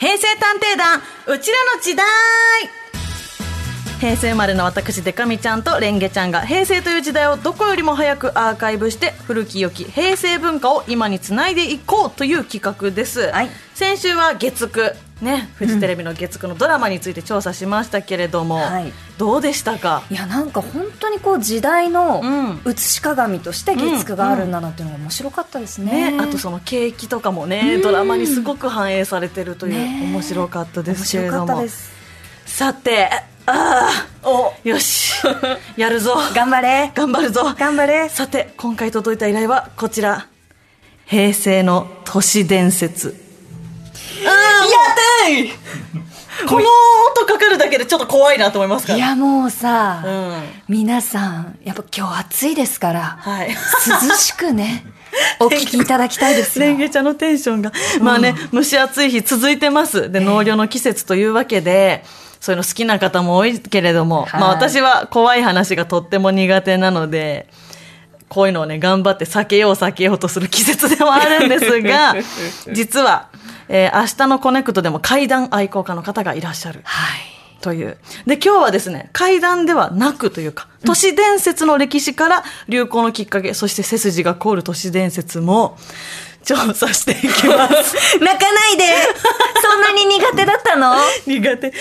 平成探偵団うちらの時代。平成生まれの私デカミちゃんとレンゲちゃんが平成という時代をどこよりも早くアーカイブして古き良き平成文化を今につないでいこうという企画です、はい。先週は月9ねフジテレビの月9のドラマについて調査しましたけれども、はい。どうでしたか？いやなんか本当にこう時代のうん。写し鏡として月9があるんだなっていうのが面白かったですね,、ね、あとその景気とかもね、ドラマにすごく反映されてるという、ね面白かったで面すけれども。ったです。さてああお。よし。やるぞ。頑張れ。頑張るぞ。頑張れ。さて今回届いた依頼はこちら。平成の都市伝説やったい。この音かかるだけでちょっと怖いなと思いますから。いやもうさ、うん。皆さんやっぱ今日暑いですから、はい。涼しくね お聞きいただきたいですよ。レンゲちゃんのテンションが、まあね、蒸し暑い日続いてます。で、農業の季節というわけで、そういうの好きな方も多いけれども、はい。まあ私は怖い話がとっても苦手なので、こういうのをね、頑張って避けよう避けようとする季節でもあるんですが、実は、えー明日のコネクトでも怪談愛好家の方がいらっしゃる。はいという。で、今日はですね、怪談ではなくというか、都市伝説の歴史から流行のきっかけ、そして背筋が凍る都市伝説も調査していきます。泣かないでそんなに苦手だったの？苦手。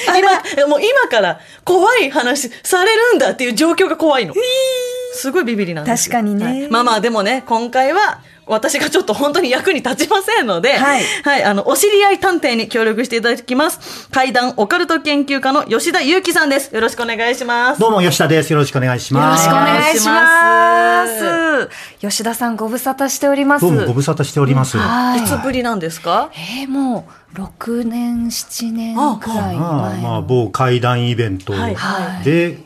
今、もう今から怖い話されるんだっていう状況が怖いの。すごいビビりなんですよ確かにねはいまあまあでもね、今回は私がちょっと本当に役に立ちませんので、はいはい、あの、お知り合い探偵に協力していただきます。怪談オカルト研究家の吉田祐樹さんです。よろしくお願いします。どうも吉田です。よろしくお願いしよろます。しくお願いしおます吉田さんご無沙汰しておりますどうもご無沙汰しております。はいいつぶりなんですか？えー、もう6年7年くらい前のまあ、まあ、某会談イベントはいはいで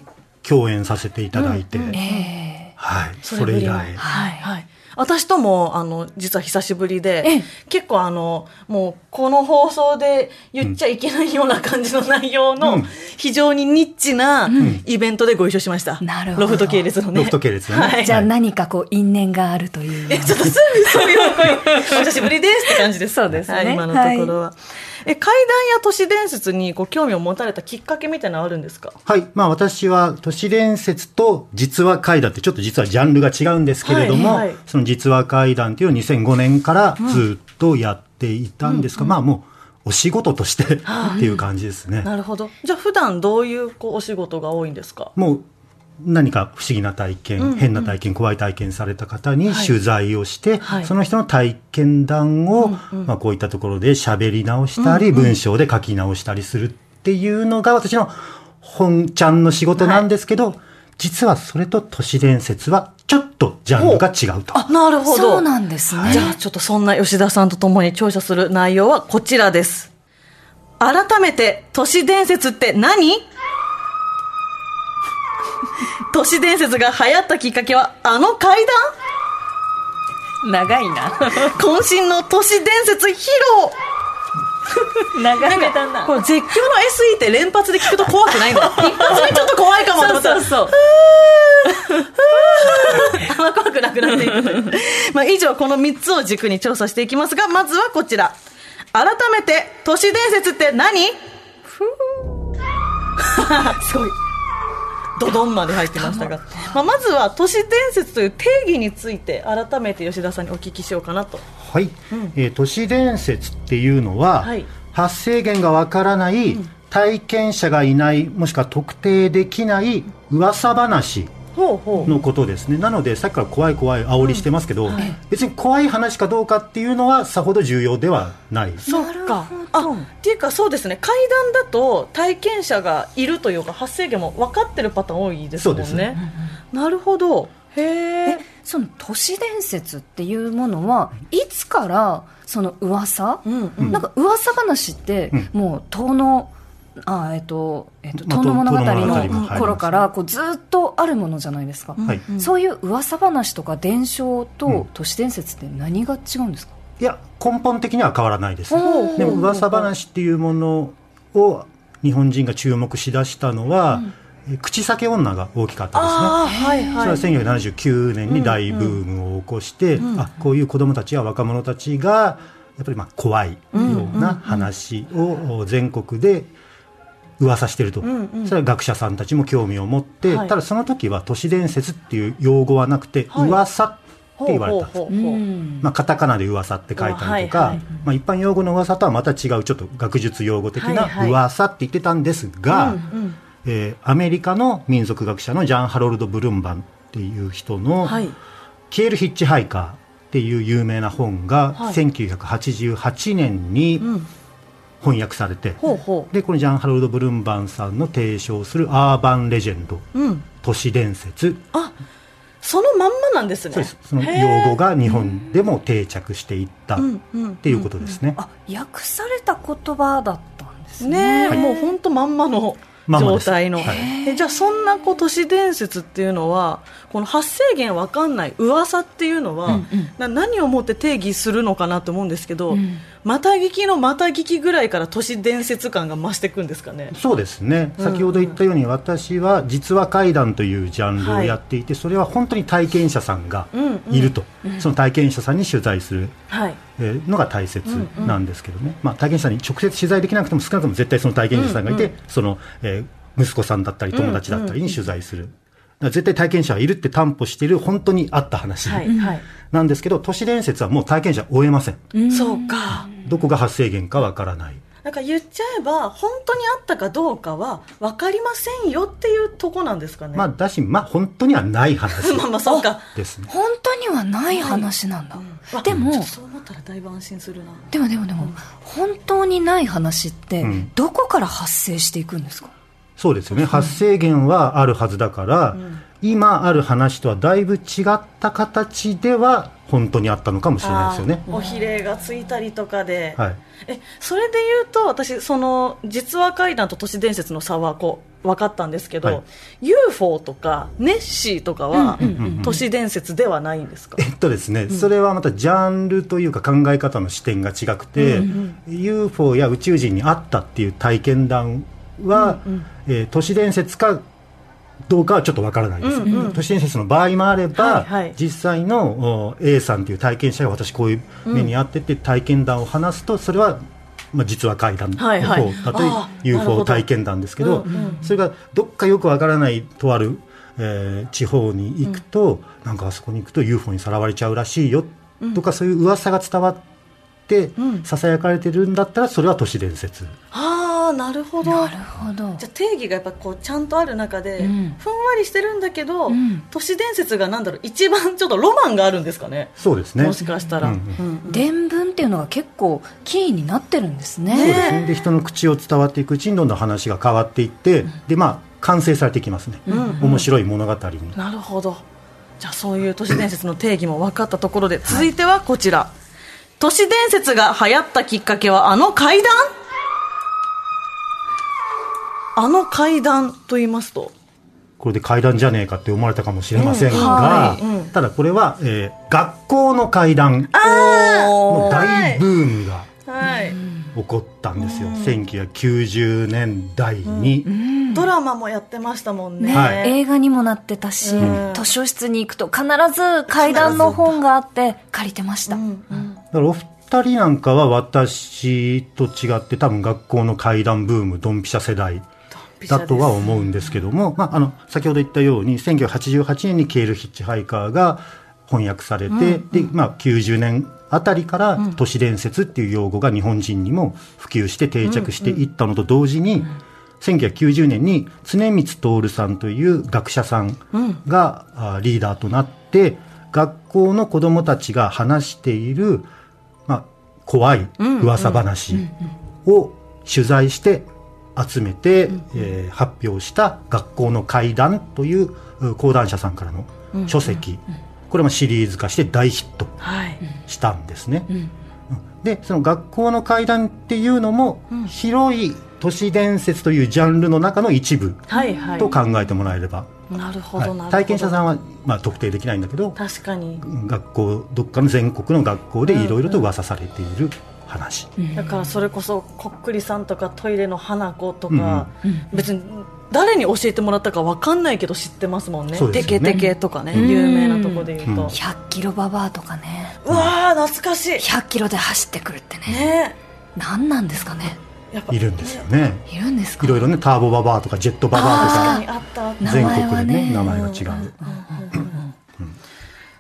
共演させていただいて、えはい、それ以来。はい。はい。私とも、あの、実は久しぶりでええ、結構あの、もう、この放送で言っちゃいけないような感じの内容うのん、非常にニッチなイベントでご一緒しました。なるほどロフト系列のね。ロフト系列のねはい。じゃあ何かこう因縁があるというえ、ちょっとすぐそういう声、お久しぶりですって感じです。そうですねはい、今のところは。え、怪談や都市伝説にこう興味を持たれたきっかけみたいなのあるんですか？はい。まあ私は都市伝説と実話怪談ってちょっと実はジャンルが違うんですけれども、はいはいその実話怪談っていうのを2005年からずっとやっていたんですが、まあもうお仕事としてっていう感じですね。なるほど。じゃあ普段どういうこうお仕事が多いんですか？もう何か不思議な体験、変な体験怖い体験された方に取材をして、はい。その人の体験談を、まあ、こういったところで喋り直したり、文章で書き直したりするっていうのが私の本ちゃんの仕事なんですけど、実はそれと都市伝説はちょっとジャンルが違うと。あ、なるほど。そうなんですね。じゃあちょっとそんな吉田さんと共に調査する内容はこちらです。改めて都市伝説って何？都市伝説が流行ったきっかけはあの怪長いな。談渾身の都市伝説披露。長めだなこれ絶叫の SE って連発で聞くと怖くないんだよ一発目ちょっと怖いかもと思ったら。そう あんま怖くなくなっていくまあ以上この3つを軸に調査していきますがまずはこちら。改めて都市伝説って何？すごいドドンまで入ってましたが、まあ、まずは都市伝説という定義について改めて吉田さんにお聞きしようかなと。はい、えー都市伝説っていうのは、はい。発生源がわからない、体験者がいないもしくは特定できない噂話のことですね。なのでさっきから怖い怖い煽りしてますけど、別に怖い話かどうかっていうのはさほど重要ではない。そうか。あっていうかそうですね。階段だと体験者がいるというか発生源も分かってるパターン多いですもんね。そうです。ねなるほど。へええその都市伝説っていうものはいつからその噂、うんうん。なんか噂話って、うん。もう遠のあえっ、と,、えっとまあ遠野物語の頃からこうずっとあるものじゃないですか、はい。そういう噂話とか伝承うん。と都市伝説って何が違うんですか、いや根本的には変わらないです。でも噂話っていうものを日本人が注目しだしたのは、え口裂け女が大きかったですね。はいはい。それは1979年に大ブームを起こして、あこういう子供たちや若者たちがやっぱりまあ怖いような話を全国で噂してると、んうん。それは学者さんたちも興味を持って、はい。ただその時は都市伝説っていう用語はなくて、はい。噂って言われたんです。まあ、カタカナで噂って書いたりとか、はいはいまあ、一般用語の噂とはまた違うちょっと学術用語的なはいはい。噂って言ってたんですが、うんうん。えーアメリカの民族学者のジャン・ハロルド・ブルンバンっていう人のはい「消えるヒッチハイカー」っていう有名な本がはい。1988年にうん翻訳されて、でこのジャン・ハロルド・ブルンバンさんの提唱するアーバン・レジェンドううん。都市伝説。あそのまんまなんですね。そうです。その用語が日本でも定着していったっうんうん。ていうことですね。あ訳された言葉だったんですね。はい。もう本当まんまの状態の、はい。えじゃあそんなこう都市伝説っていうのはこの発生源わかんない噂っていうのは、うんうん。な何をもって定義するのかなと思うんですけど、うん。また聞きのまた聞きぐらいから都市伝説感が増していくんですかね。そうですね、先ほど言ったように、私は実話怪談というジャンルをやっていて、それは本当に体験者さんがうんうん。いると、その体験者さんに取材する。はい。えーのが大切なんですけどね、まあ、体験者に直接取材できなくても、少なくとも絶対その体験者さん。がいて、その、えー息子さんだったり、友達だったりに取材する。だから絶対体験者はいるって担保している本当にあった話。なんですけど、都市伝説はもう体験者追えません。そうか。どこが発生源かわからない。なんか言っちゃえば本当にあったかどうかは分かりませんよっていうとこなんですかね。まあ、だし、まあ、本当にはない話 まあまあそうか。ですね。本当にはない話なんだ、わでもそう思ったらだいぶ安心するな。でもでもでも、本当にない話ってうん。どこから発生していくんですか、そうですよね。発生源はあるはずだから、今ある話とはだいぶ違った形では本当にあったのかもしれないですよね。おひれがついたりとかで、はい。えそれで言うと私その実話怪談と都市伝説の差はこう分かったんですけど、はい。UFO とかネッシーとかはうんうんうんうん。都市伝説ではないんですか、えっとですね、それはまたジャンルというか考え方の視点が違くて、UFO や宇宙人に会ったっていう体験談は、えー都市伝説かどうかはちょっとわからないです、うんうん。都市伝説の場合もあれば、はいはい。実際のお A さんという体験者が私こういう目に遭ってて体験談を話すとそれは、まあ、実は怪談の方だと UFO ど。体験談ですけど、それがどっかよくわからないとある、えー地方に行くと、なんかあそこに行くと UFO にさらわれちゃうらしいよ、とかそういう噂が伝わってうん。ささやかれてるんだったらそれは都市伝説、ああなるほど。なるほど。じゃあ定義がやっぱこうちゃんとある中で、うん。ふんわりしてるんだけど、うん。都市伝説がなんだろう一番ちょっとロマンがあるんですかね。そうですね。もしかしたら、うんうんうん。伝聞っていうのが結構キーになってるんですね。そうですね。で人の口を伝わっていくうちにどんどん話が変わっていって、でまあ完成されていきますね、うんうん。面白い物語に、なるほど。じゃあそういう都市伝説の定義も分かったところで続いてはこちら、都市伝説が流行ったきっかけはあの怪談あの怪談と言いますと。これで怪談じゃねえかって思われたかもしれませんが、うん。はい。うん。ただこれは、えー学校の怪談おの大ブームがはい、起こったんですよ、1990年代に、ドラマもやってましたもんね、はい。映画にもなってたし、うん。図書室に行くと必ず階段の本があって借りてました、うん。うん。だからお二人なんかは私と違って多分学校の怪談ブームドンピシャ世代だとは思うんですけども、まあ、あの先ほど言ったように1988年に「ケール・ヒッチハイカー」が翻訳されて、でまあ、90年あたりから都市伝説っていう用語が日本人にも普及して定着していったのと同時に、1990年に常光徹さんという学者さんが、あリーダーとなって学校の子どもたちが話している、まあ、怖い噂話を取材して集めて、えー発表した「学校の怪談」というう講談社さんからの書籍、これもシリーズ化して大ヒットはい。したんですね。でその学校の怪談っていうのも、広い都市伝説というジャンルの中の一部はいはい。と考えてもらえれば、なるほはい。どなるほど。体験者さんは、まあ、特定できないんだけど確かに。学校どっかの全国の学校でいろいろと噂されている話、だからそれこそこっくりさんとかトイレの花子とか、別に誰に教えてもらったか分かんないけど知ってますもんね。そうですよね。テケテケとかね、うん。有名なとこで言うと、うん。100キロババアとかね。うわー懐かしい。100キロで走ってくるってね。ね。何なんですかね。やっぱいるんですよね。いるんですか。いろいろねターボババアとかジェットババアとか確かにあった。あった名全前はね国でね。名前が違う、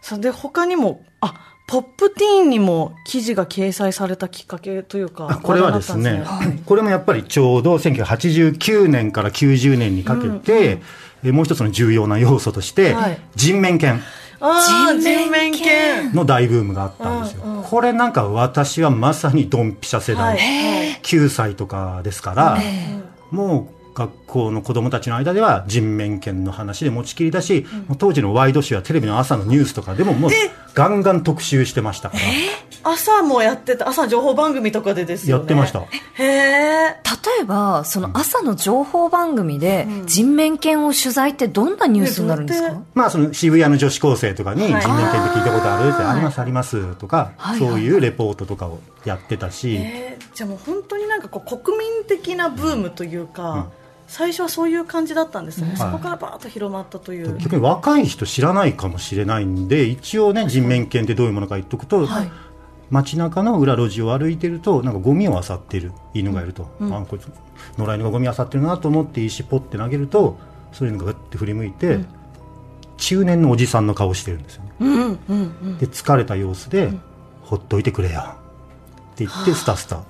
そうで他にもあポップティーンにも記事が掲載されたきっかけというかあこれはですね。話題になったんこれもやっぱりちょうど1989年から90年にかけて、えもう一つの重要な要素として、はい。人面犬。人面犬。犬の大ブームがあったんですよ、うんうんこれなんか私はまさにドンピシャ世代、はい。9歳とかですから、え。もう学校の子供たちの間では人面犬の話で持ちきりだし、もう当時のワイドショーやテレビの朝のニュースとかでももうガンガン特集してましたから、朝もやってた？朝情報番組とかでですよね。やってました。へえ？例えばその朝の情報番組で人面犬を取材ってどんなニュースになるんですか？うやっまあその渋谷の女子高生とかに人はい。面犬って聞いたことあるってありますありますとか、はい。そういうレポートとかをやってたし、えーじゃあもう本当になんかこう国民的なブームというか、最初はそういう感じだったんですね、そこからバーッと広まったという、逆に若い人知らないかもしれないんで一応ね人面犬ってどういうものか言っとくと、はい。街中の裏路地を歩いてるとなんかゴミを漁ってる犬がいると、あこいつ野良犬がゴミ漁ってるなと思って石ポッて投げるとそういうのがガッて振り向いて、中年のおじさんの顔してるんですよね。うんうんうん。で疲れた様子で、ほっといてくれよって言ってスタスタ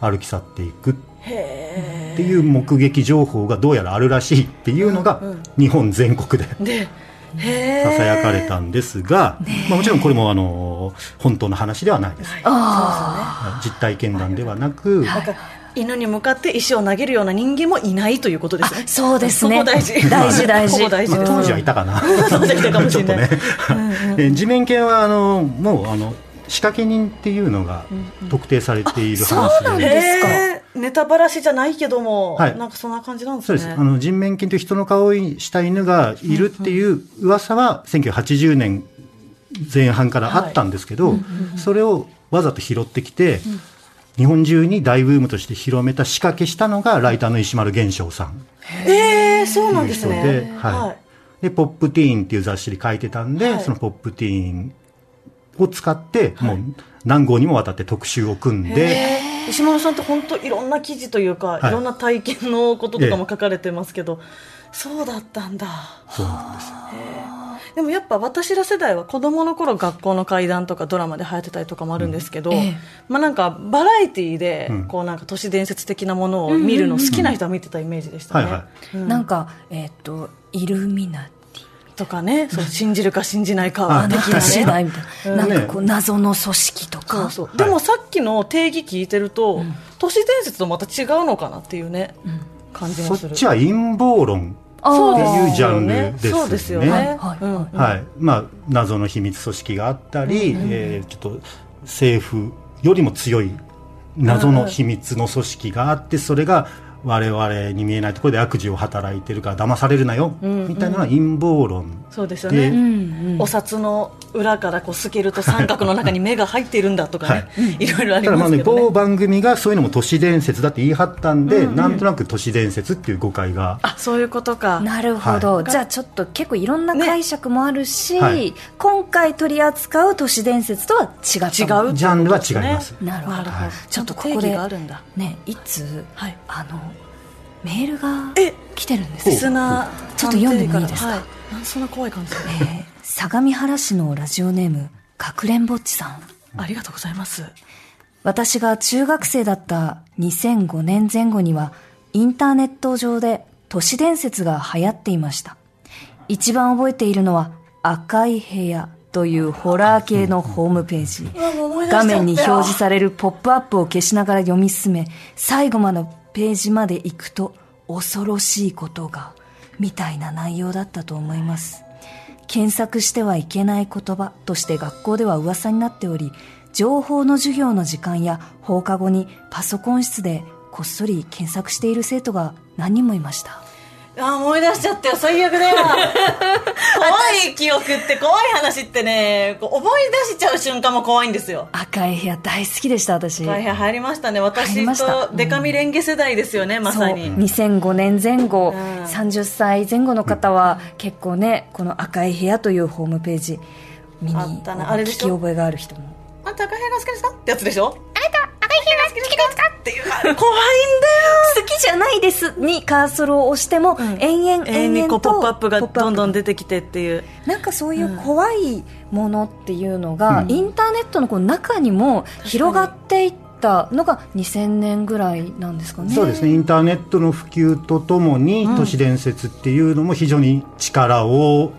歩き去っていくへっていう目撃情報がどうやらあるらしいっていうのが日本全国でささやかれたんですが、まあ、もちろんこれもあの本当の話ではないです、あ実体験談ではなく、なんか犬に向かって石を投げるような人間もいないということですね。あそうですね。大事大事。大事大事。当時はいたかな当時はいたかもしれないちょっとね。え地面犬はあのもうあの仕掛け人っていうのが特定されているそう話で、なんですかネタばらしじゃないけども、はい。なんかそんな感じなんですね。そうです。あの人面犬という人の顔をした犬がいるっていう噂は1980年前半からあったんですけど、それをわざと拾ってきて、日本中に大ブームとして広めた仕掛けしたのがライターの石丸玄翔さん。ええそうなんですね。で、はい。で、ポップティーンっていう雑誌に書いてたんで、はい。そのポップティーンを使って、もう何号にもわたって特集を組んで、石丸さんって本当いろんな記事というか、はい。い、ろんな体験のこととかも書かれてますけど、そうだったんだ。そうなんです。でもやっぱ私ら世代は子供の頃学校の怪談とかドラマで流行ってたりとかもあるんですけど、うん。ええ。まあなんかバラエティーでうん。こうなんか都市伝説的なものを見るの好きな人は見てたイメージでしたね。はいはうん。なんかえっ、とイルミナティとかね、そう信じるか信じないかははい的な次第ね。みたいな、うん。なんかこう謎の組織とそかうそう。でもさっきの定義聞いてると、都市伝説とまた違うのかなっていうね、感じもする。そっちは陰謀論っていうジャンルですよね。そうですよね。はい。はいうんうん。はい。まあ、謎の秘密組織があったり、えーちょっと政府よりも強い謎の秘密の組織があってそれが我々に見えないところで悪事を働いてるから騙されるなよ、みたいなのは陰謀論。そうですよでね。うんうん。お札の裏からこう透けると三角の中に目が入っているんだとかね、い、ろいろありただまあね。ますけどね。某番組がそういうのも都市伝説だって言い張ったんで、なんとなく都市伝説っていう誤解が。あそういうことか。なるほど、はい。じゃあちょっと結構いろんな解釈もあるし、はい。今回取り扱う都市伝説とは違った違うジャンルは違います。なるほど。なるほど。ちょっとここでがあるんだ。ねいつはい。あのメールがえ来てるんですリよちょっと読んでもいいですか？はい。そんな怖い感じ。えー相模原市のラジオネームかくれんぼっちさん。ありがとうございます。私が中学生だった2005年前後にはインターネット上で都市伝説が流行っていました。一番覚えているのは赤い部屋というホラー系のホームページ。画面に表示されるポップアップを消しながら読み進め最後までページまで行くと恐ろしいことがみたいな内容だったと思います。検索してはいけない言葉として学校では噂になっており情報の授業の時間や放課後にパソコン室でこっそり検索している生徒が何人もいました。あ思い出しちゃったよ。最悪だよ。怖い記憶って怖い話ってねこう思い出しちゃう瞬間も怖いんですよ。赤い部屋大好きでした私。大変入りましたね。入私とデカミレンゲ世代ですよね、まさに。そう。2005年前後、うん。30歳前後の方は結構ねこの赤い部屋というホームページ身にあったな。あれでしょ？聞き覚えがある人も。あんた赤い部屋が好きですか？ってやつでしょ？好きですかっていう怖いん好きじゃないですにカーソルを押しても、延々延々にポップアップがどんどん出てきてっていうなんかそういう怖いものっていうのが、インターネットのこう中にも広がっていったのが2000年ぐらいなんですかね。そうですねインターネットの普及とともに、都市伝説っていうのも非常に力を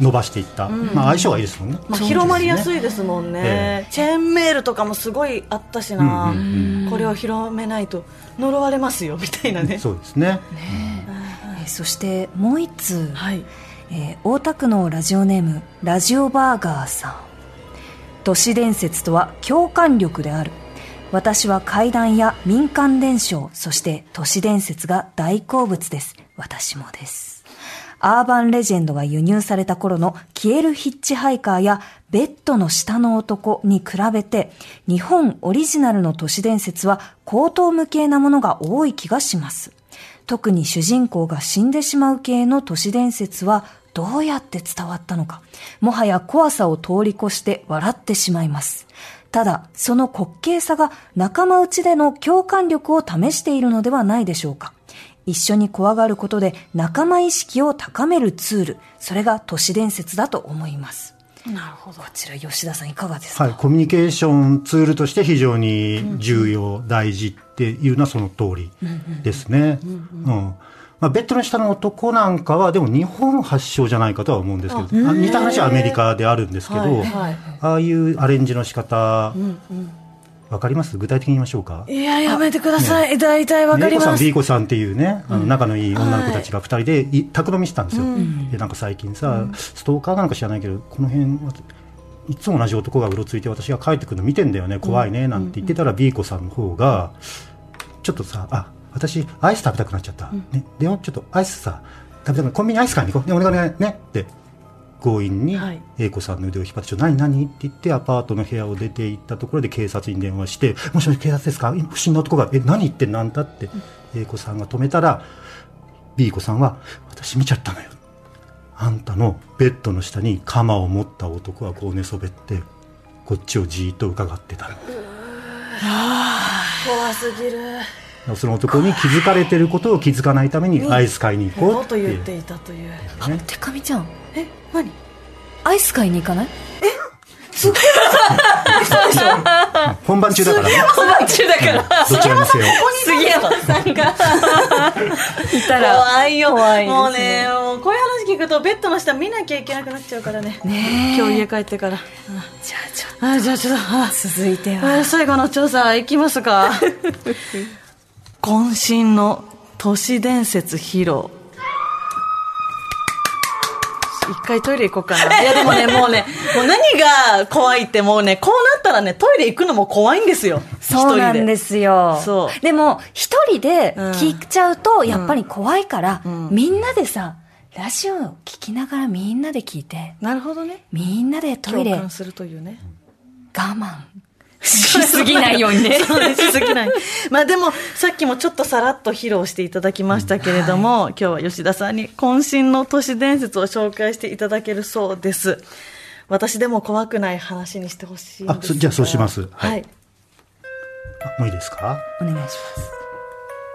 伸ばしていった、まあ、相性がいいですもんね、まあ、広まりやすいいですもんね、えチェーンメールとかもすごいあったしな、うんうんこれを広めないと呪われますよみたいなね。そうですね。えーそしてもう一通、はい。えー大田区のラジオネームラジオバーガーさん。都市伝説とは共感力である。私は怪談や民間伝承そして都市伝説が大好物です。私もですアーバンレジェンドが輸入された頃の消えるヒッチハイカーやベッドの下の男に比べて日本オリジナルの都市伝説は高等無形なものが多い気がします特に主人公が死んでしまう系の都市伝説はどうやって伝わったのか、もはや怖さを通り越して笑ってしまいます。ただ、その滑稽さが仲間内での共感力を試しているのではないでしょうか。一緒に怖がることで仲間意識を高めるツール、それが都市伝説だと思います。なるほど。こちら吉田さんいかがですか、はい、コミュニケーションツールとして非常に重要、大事っていうのはその通りですね。うんまあ、ベッドの下の男なんかはでも日本発祥じゃないかとは思うんですけどあ似た話はアメリカであるんですけど、はいはいああいうアレンジの仕方、わかります？具体的に言いましょうか？いややめてください、大体わかります。B 子さんっていうね、あの仲のいい女の子たちが2人でい宅飲みしてたんですよ、でなんか最近さ、ストーカーなのか知らないけどこの辺いつも同じ男がうろついて私が帰ってくるの見てんだよね怖いねなんて言ってたら B 子さんの方がちょっとさあ私アイス食べたくなっちゃった、ね、でもちょっとアイスさ食べたくなコンビニアイス買いに行こう、ね、お願いお願い。ね。って強引にはい A 子さんの腕を引っ張って「ちょ何何?」って言ってアパートの部屋を出て行ったところで警察に電話して「もしもし警察ですか？今不審な男がえ何言ってんのあんた?」って A 子さんが止めたら B 子さんは「私見ちゃったのよ」あんたのベッドの下に鎌を持った男はこう寝そべってこっちをじーっと伺ってたの怖すぎるその男に気づかれてることを気づかないためにアイス買いに行ここう。と言っていたという。あ、てかみちゃん、え何？アイス買いに行かない？本番中だからね。本番中だから。どちらにせよ。杉山さんが。いたら。怖いよ。怖いですね。もうねもうこういう話聞くとベッドの下見なきゃいけなくなっちゃうからね。ねえ。今日家帰ってから。じゃあちょっあじゃあちょっと。あと続いてあは最後の調査いきますか渾身の都市伝説披露。一回トイレ行こうかな。いやでもねもうねもう何が怖いってもうねこうなったらねトイレ行くのも怖いんですよ。そうなんですすよそう。でも一人でうん。聞いちゃうとやっぱり怖いから、ん。みんなでさラジオを聞きながらみんなで聞いてなるほどね。みんなでトイレ我共感するというね。慢しすぎないようにね。そうねしすぎない。まあでも、さっきもちょっとさらっと披露していただきましたけれども、今日は吉田さんに渾身の都市伝説を紹介していただけるそうです。私でも怖くない話にしてほしいんですが。あそじゃあそうします。は。はい。いあもういいですか？お願いします。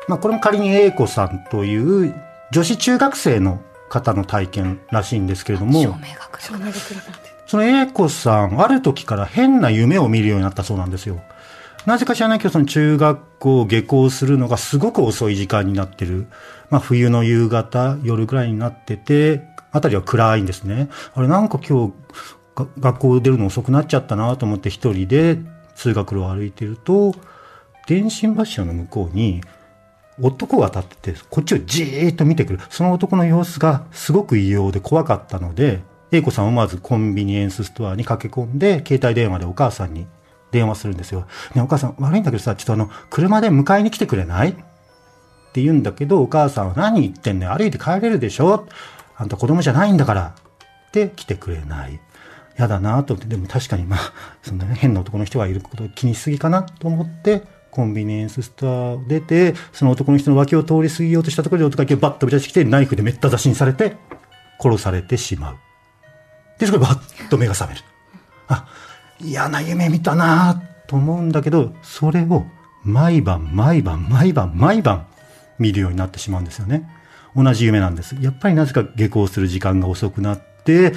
まあ、これも仮に A 子さんという女子中学生の方の体験らしいんですけれども、照明が来る照明が暗くなってその A 子さん、ある時から変な夢を見るようになったそうなんですよ。なぜか知らないけど、その中学校を下校するのがすごく遅い時間になってる。まあ、冬の夕方、夜ぐらいになってて、あたりは暗いんですね。あれ、なんか今日、学校出るの遅くなっちゃったなと思って一人で通学路を歩いてると、電信柱の向こうに、男が立ってて、こっちをじーっと見てくる。その男の様子がすごく異様で怖かったので、A 子さんはまずコンビニエンスストアに駆け込んで、携帯電話でお母さんに電話するんですよ。ね、お母さん悪いんだけどさ、ちょっとあの、車で迎えに来てくれない？って言うんだけど、お母さんは何言ってんねん歩いて帰れるでしょ？あんた子供じゃないんだから。って来てくれない。やだなと思って、でも確かにまあ、そんなね、変な男の人がいることを気にしすぎかなと思って、コンビニエンスストアを出て、その男の人の脇を通り過ぎようとしたところで男がバッと飛び出してきて、ナイフでめった刺しにされて、殺されてしまう。で、そこでバッと目が覚める。あ嫌な夢見たなと思うんだけどそれを毎晩毎晩毎晩毎晩見るようになってしまうんですよね。同じ夢なんです。やっぱりなぜか下校する時間が遅くなって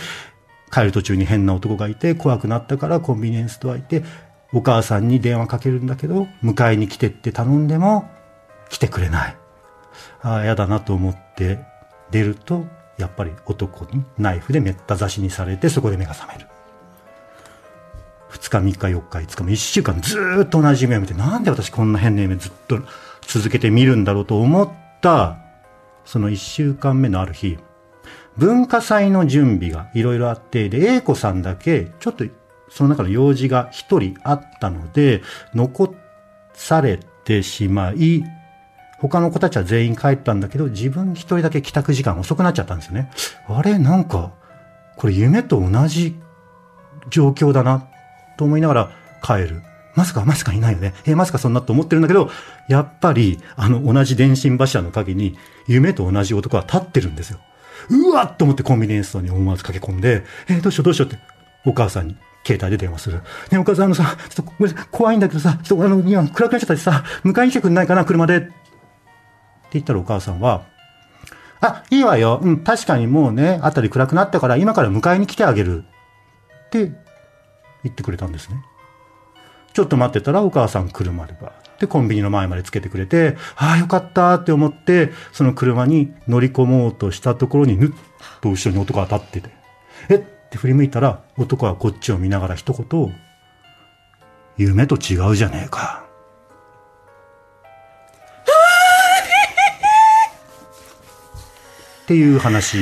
帰る途中に変な男がいて怖くなったからコンビニエンスストア行ってお母さんに電話かけるんだけど迎えに来てって頼んでも来てくれない。ああ嫌だなと思って出るとやっぱり男にナイフでめった刺しにされてそこで目が覚める。2日3日4日5日も1週間ずっと同じ夢を見てなんで私こんな変な夢ずっと続けて見るんだろうと思ったその1週間目のある日文化祭の準備がいろいろあってで A 子さんだけちょっとその中の用事が1人あったので残されてしまい他の子たちは全員帰ったんだけど、自分一人だけ帰宅時間遅くなっちゃったんですよね。あれ？なんか、これ夢と同じ状況だな、と思いながら帰る。まさか、まさかいないよね。えまさかそんなと思ってるんだけど、やっぱり、あの、同じ電信柱の陰に、夢と同じ男は立ってるんですよ。うわっと思ってコンビニエンスストアに思わず駆け込んで、えどうしようどうしようって、お母さんに携帯で電話する。ねお母さんあのさ、ちょっとごめんなさい怖いんだけどさ、ちょっとあの、今暗くなっちゃったしさ、迎えに来てくんないかな、車で。って言ったらお母さんは、あ、いいわよ。うん、確かにもうね、あたり暗くなったから今から迎えに来てあげる。って言ってくれたんですね。ちょっと待ってたらお母さん車でバーってコンビニの前までつけてくれて、ああよかったって思って、その車に乗り込もうとしたところにぬっと後ろに男が立ってて、えっ？て振り向いたら男はこっちを見ながら一言、夢と違うじゃねえか。っていう話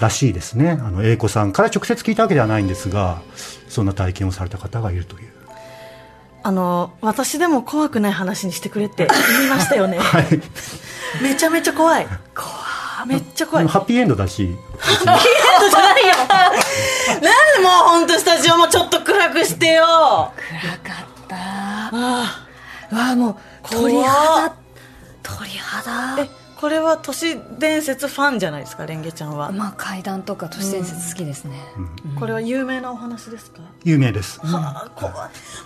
らしいですね。あの、英子さんから直接聞いたわけではないんですが、そんな体験をされた方がいるという。あの私でも怖くない話にしてくれって言いましたよね、はい。めちゃめちゃ怖い。怖めっちゃ怖い。ハッピーエンドだし、じゃないよ。なんでもう本当スタジオもちょっと暗くしてよ。あ暗かった。あうわもう鳥肌。鳥肌。えこれは都市伝説ファンじゃないですかレンゲちゃんは、まあ階段とか都市伝説好きですね、これは有名なお話ですか、有名です。はあ怖い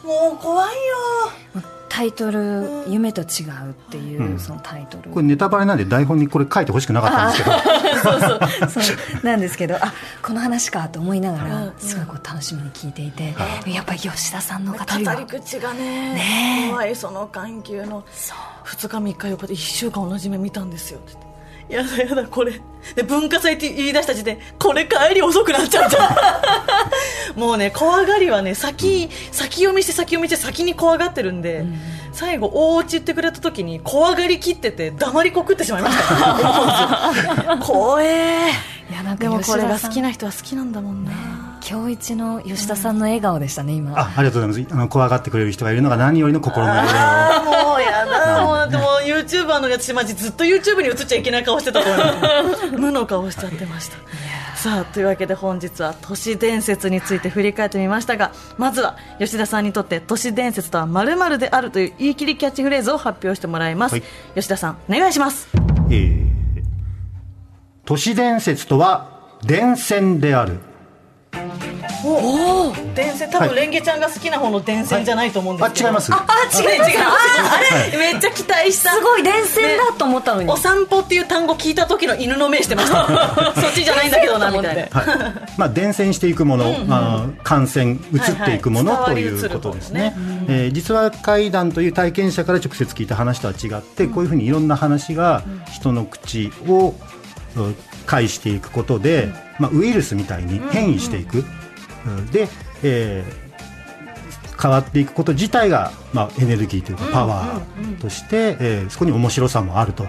もう怖いよタイトル「夢と違う」っていうそのタイトル、これネタバレなんで台本にこれ書いてほしくなかったんですけど、そうなんですけどあこの話かと思いながうんうんらすごいこう楽しみに聞いていて、やっぱり吉田さんの語語りりは口がねねえ。怖いその緩急の2日3日4日で1週間同じ目見たんですよって言ってやだやだこれ。で文化祭って言い出した時点これ帰り遅くなっちゃうじゃんもうね怖がりはね先先読みして先読みして先に怖がってるんで、最後大落ち言ってくれた時に怖がりきってて黙りこくってしまいました。怖えいやなんかでもこれが好きな人は好きなんだもんな、今日一の吉田さんの笑顔でしたね今。あありがとうございます。あの。怖がってくれる人がいるのが何よりの心の。あーもうやだもうでも YouTuber のやつマジずっと YouTube に映っちゃいけない顔してたと思う無の顔しちゃってました。さあというわけで本日は都市伝説について振り返ってみましたがまずは吉田さんにとって都市伝説とは〇〇であるという言い切りキャッチフレーズを発表してもらいます、はい。吉田さんお願いします。えー都市伝説とは伝線である。おお伝線多分はいレンゲちゃんが好きな方の伝線じゃないと思うんですけど、あ違います。あ違う違う。あれめっちゃ期待した。すごい伝線だと思ったのに、お散歩っていう単語聞いた時の犬の目してました。そっちじゃないんだけどなみたいな。はい。まあ、伝染していくもの、あー感染、移っていくもの、はいはい。ということですね。伝わり移。えー実は怪談という体験者から直接聞いた話とは違って、こういうふうにいろんな話が人の口をうん介していくことで、まあ、ウイルスみたいに変異していく。うんで、えー変わっていくこと自体が、まあ、エネルギーというかパワーとして、えーそこに面白さもあると、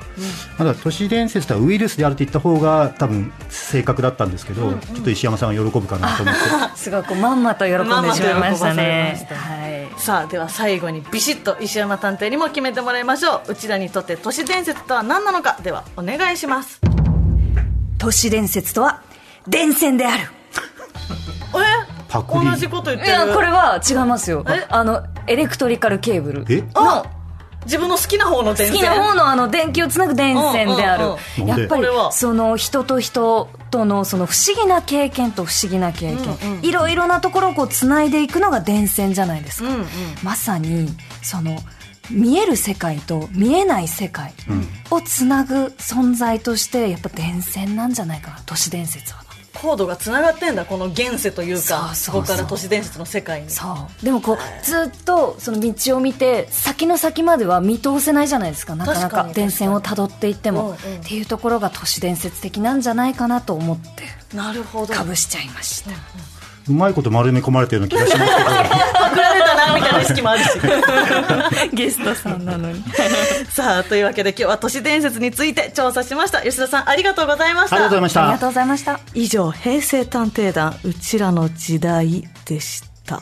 ただ都市伝説とはウイルスであると言った方が多分正確だったんですけど、ちょっと石山さんが喜ぶかなと思って。すごいこうまんまと喜んでしまいましたまんまと喜ばされまねした。はい。さあでは最後にビシッと石山探偵にも決めてもらいましょう。うちらにとって都市伝説とは何なのか。ではお願いします。都市伝説とは伝線である。えパクリ。同じこと言ってる。いやこれは違いますよ。え？あのエレクトリカルケーブル。え？の自分の好きな方の電線。好きな方のあの電気をつなぐ電線である、うんうんうんやっぱりその人と人とのその不思議な経験と不思議な経験、いろいろなところをこうつないでいくのが電線じゃないですか、うんうん。まさにその見える世界と見えない世界をつなぐ存在としてやっぱ電線なんじゃないかな。都市伝説は。コードがつながってんだこの現世というかそここから都市伝説の世界に。そう。でもこうずっとその道を見て先の先までは見通せないじゃないですか。なかなか電線をたどっていっても、うんうん。っていうところが都市伝説的なんじゃないかなと思って。なるほど。かぶしちゃいました、うまいこと丸め込まれてるような気がしますけど。パクられたなみたいな意識もあるしゲストさんなのに。さあというわけで今日は都市伝説について調査しました。吉田さんありがとうございました。ありがとうございました。ありがとうございました。以上平成探偵団うちらの時代でした